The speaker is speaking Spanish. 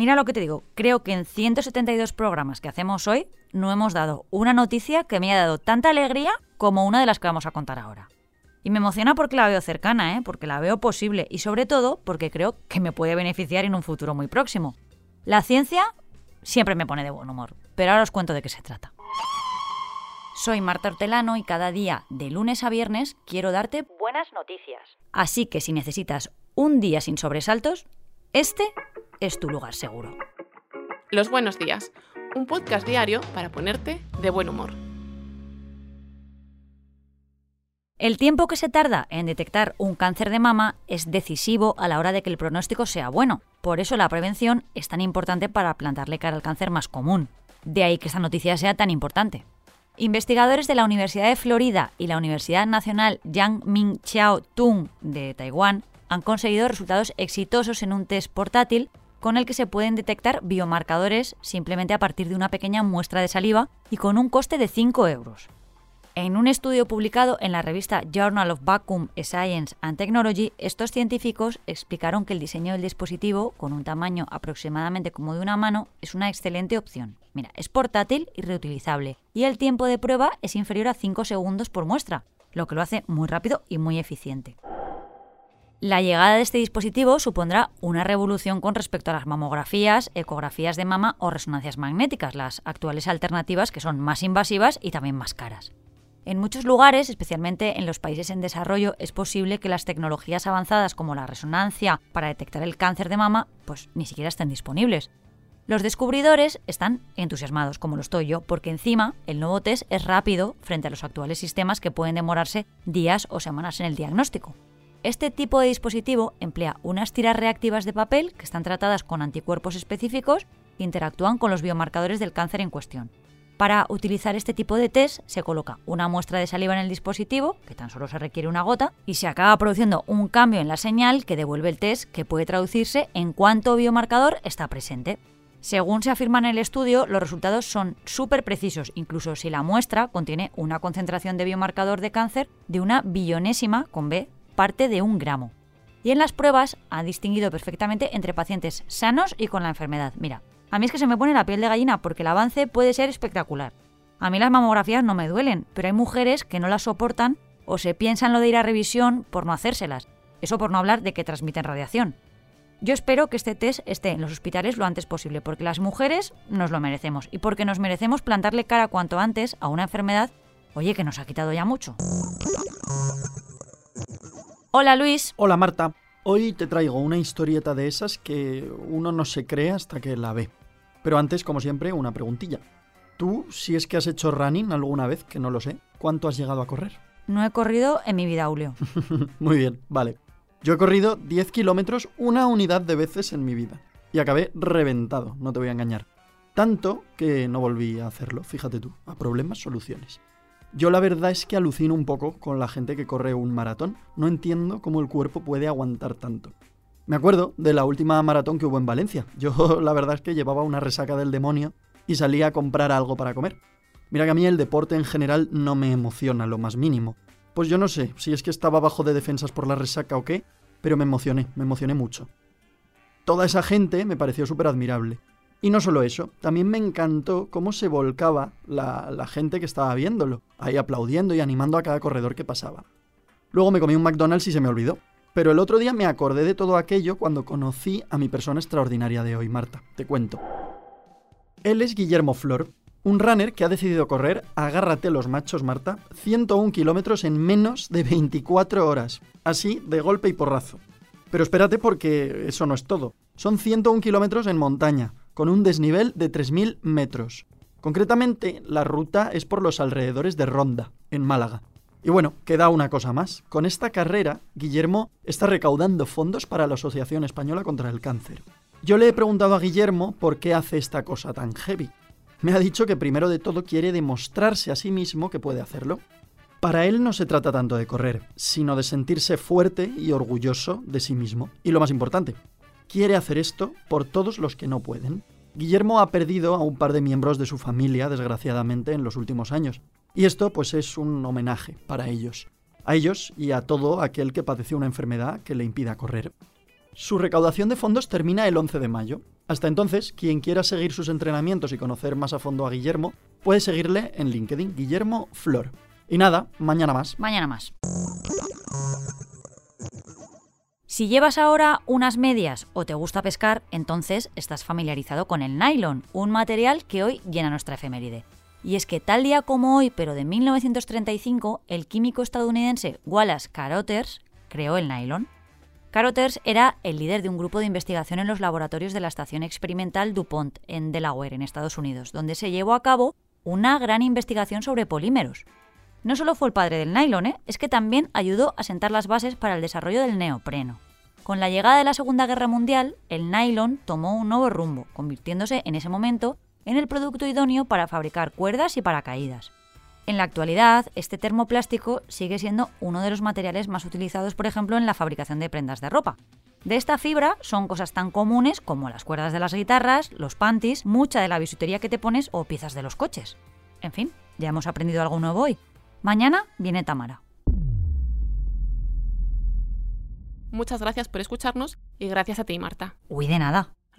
Mira lo que te digo, creo que en 172 programas que hacemos hoy no hemos dado una noticia que me haya dado tanta alegría como una de las que vamos a contar ahora. Y me emociona porque la veo cercana, ¿eh? porque la veo posible y sobre todo porque creo que me puede beneficiar en un futuro muy próximo. La ciencia siempre me pone de buen humor, pero ahora os cuento de qué se trata. Soy Marta Hortelano y cada día, de lunes a viernes, quiero darte buenas noticias. Así que si necesitas un día sin sobresaltos, este es tu lugar seguro. Los buenos días, un podcast diario para ponerte de buen humor. El tiempo que se tarda en detectar un cáncer de mama es decisivo a la hora de que el pronóstico sea bueno. Por eso la prevención es tan importante para plantarle cara al cáncer más común. De ahí que esta noticia sea tan importante. Investigadores de la Universidad de Florida y la Universidad Nacional Yang Ming Chiao Tung de Taiwán han conseguido resultados exitosos en un test portátil con el que se pueden detectar biomarcadores simplemente a partir de una pequeña muestra de saliva y con un coste de 5 euros. En un estudio publicado en la revista Journal of Vacuum Science and Technology, estos científicos explicaron que el diseño del dispositivo, con un tamaño aproximadamente como de una mano, es una excelente opción. Mira, es portátil y reutilizable, y el tiempo de prueba es inferior a 5 segundos por muestra, lo que lo hace muy rápido y muy eficiente. La llegada de este dispositivo supondrá una revolución con respecto a las mamografías, ecografías de mama o resonancias magnéticas, las actuales alternativas que son más invasivas y también más caras. En muchos lugares, especialmente en los países en desarrollo, es posible que las tecnologías avanzadas como la resonancia para detectar el cáncer de mama pues ni siquiera estén disponibles. Los descubridores están entusiasmados, como lo estoy yo, porque encima el nuevo test es rápido frente a los actuales sistemas que pueden demorarse días o semanas en el diagnóstico. Este tipo de dispositivo emplea unas tiras reactivas de papel que están tratadas con anticuerpos específicos que interactúan con los biomarcadores del cáncer en cuestión. Para utilizar este tipo de test se coloca una muestra de saliva en el dispositivo, que tan solo se requiere una gota, y se acaba produciendo un cambio en la señal que devuelve el test que puede traducirse en cuánto biomarcador está presente. Según se afirma en el estudio, los resultados son súper precisos, incluso si la muestra contiene una concentración de biomarcador de cáncer de una billonésima, con B, parte de un gramo. Y en las pruebas ha distinguido perfectamente entre pacientes sanos y con la enfermedad. Mira, a mí es que se me pone la piel de gallina porque el avance puede ser espectacular. A mí las mamografías no me duelen, pero hay mujeres que no las soportan o se piensan lo de ir a revisión por no hacérselas. Eso por no hablar de que transmiten radiación. Yo espero que este test esté en los hospitales lo antes posible, porque las mujeres nos lo merecemos y porque nos merecemos plantarle cara cuanto antes a una enfermedad, oye, que nos ha quitado ya mucho. Hola Luis. Hola Marta. Hoy te traigo una historieta de esas que uno no se cree hasta que la ve. Pero antes, como siempre, una preguntilla. Tú, si es que has hecho running alguna vez, que no lo sé, ¿cuánto has llegado a correr? No he corrido en mi vida, Julio. Muy bien, vale. Yo he corrido 10 kilómetros una unidad de veces en mi vida. Y acabé reventado, no te voy a engañar. Tanto que no volví a hacerlo, fíjate tú, a problemas, soluciones. Yo la verdad es que alucino un poco con la gente que corre un maratón. No entiendo cómo el cuerpo puede aguantar tanto. Me acuerdo de la última maratón que hubo en Valencia. Yo la verdad es que llevaba una resaca del demonio y salía a comprar algo para comer. Mira que a mí el deporte en general no me emociona lo más mínimo. Pues yo no sé si es que estaba bajo de defensas por la resaca o qué, pero me emocioné, me emocioné mucho. Toda esa gente me pareció súper admirable. Y no solo eso, también me encantó cómo se volcaba la, gente que estaba viéndolo, ahí aplaudiendo y animando a cada corredor que pasaba. Luego me comí un McDonald's y se me olvidó. Pero el otro día me acordé de todo aquello cuando conocí a mi persona extraordinaria de hoy, Marta. Te cuento. Él es Guillermo Flor, un runner que ha decidido correr, agárrate los machos, Marta, 101 kilómetros en menos de 24 horas. Así, de golpe y porrazo. Pero espérate porque eso no es todo. Son 101 kilómetros en montaña, con un desnivel de 3.000 metros. Concretamente, la ruta es por los alrededores de Ronda, en Málaga. Y bueno, queda una cosa más. Con esta carrera, Guillermo está recaudando fondos para la Asociación Española contra el Cáncer. Yo le he preguntado a Guillermo por qué hace esta cosa tan heavy. Me ha dicho que primero de todo quiere demostrarse a sí mismo que puede hacerlo. Para él no se trata tanto de correr, sino de sentirse fuerte y orgulloso de sí mismo. Y lo más importante, quiere hacer esto por todos los que no pueden. Guillermo ha perdido a un par de miembros de su familia, desgraciadamente, en los últimos años. Y esto, pues, es un homenaje para ellos. a ellos y a todo aquel que padece una enfermedad que le impida correr. Su recaudación de fondos termina el 11 de mayo. Hasta entonces, quien quiera seguir sus entrenamientos y conocer más a fondo a Guillermo, puede seguirle en LinkedIn, Guillermo Flor. Y nada, mañana más. Mañana más. Si llevas ahora unas medias o te gusta pescar, entonces estás familiarizado con el nylon, un material que hoy llena nuestra efeméride. Y es que tal día como hoy, pero de 1935, el químico estadounidense Wallace Carothers creó el nylon. Carothers era el líder de un grupo de investigación en los laboratorios de la Estación Experimental DuPont en Delaware, en Estados Unidos, donde se llevó a cabo una gran investigación sobre polímeros. No solo fue el padre del nylon, ¿eh? es que también ayudó a sentar las bases para el desarrollo del neopreno. Con la llegada de la Segunda Guerra Mundial, el nylon tomó un nuevo rumbo, convirtiéndose en ese momento en el producto idóneo para fabricar cuerdas y paracaídas. En la actualidad, este termoplástico sigue siendo uno de los materiales más utilizados, por ejemplo, en la fabricación de prendas de ropa. De esta fibra son cosas tan comunes como las cuerdas de las guitarras, los panties, mucha de la bisutería que te pones o piezas de los coches. En fin, ya hemos aprendido algo nuevo hoy. Mañana viene Tamara. Muchas gracias por escucharnos y gracias a ti, Marta. Uy, de nada.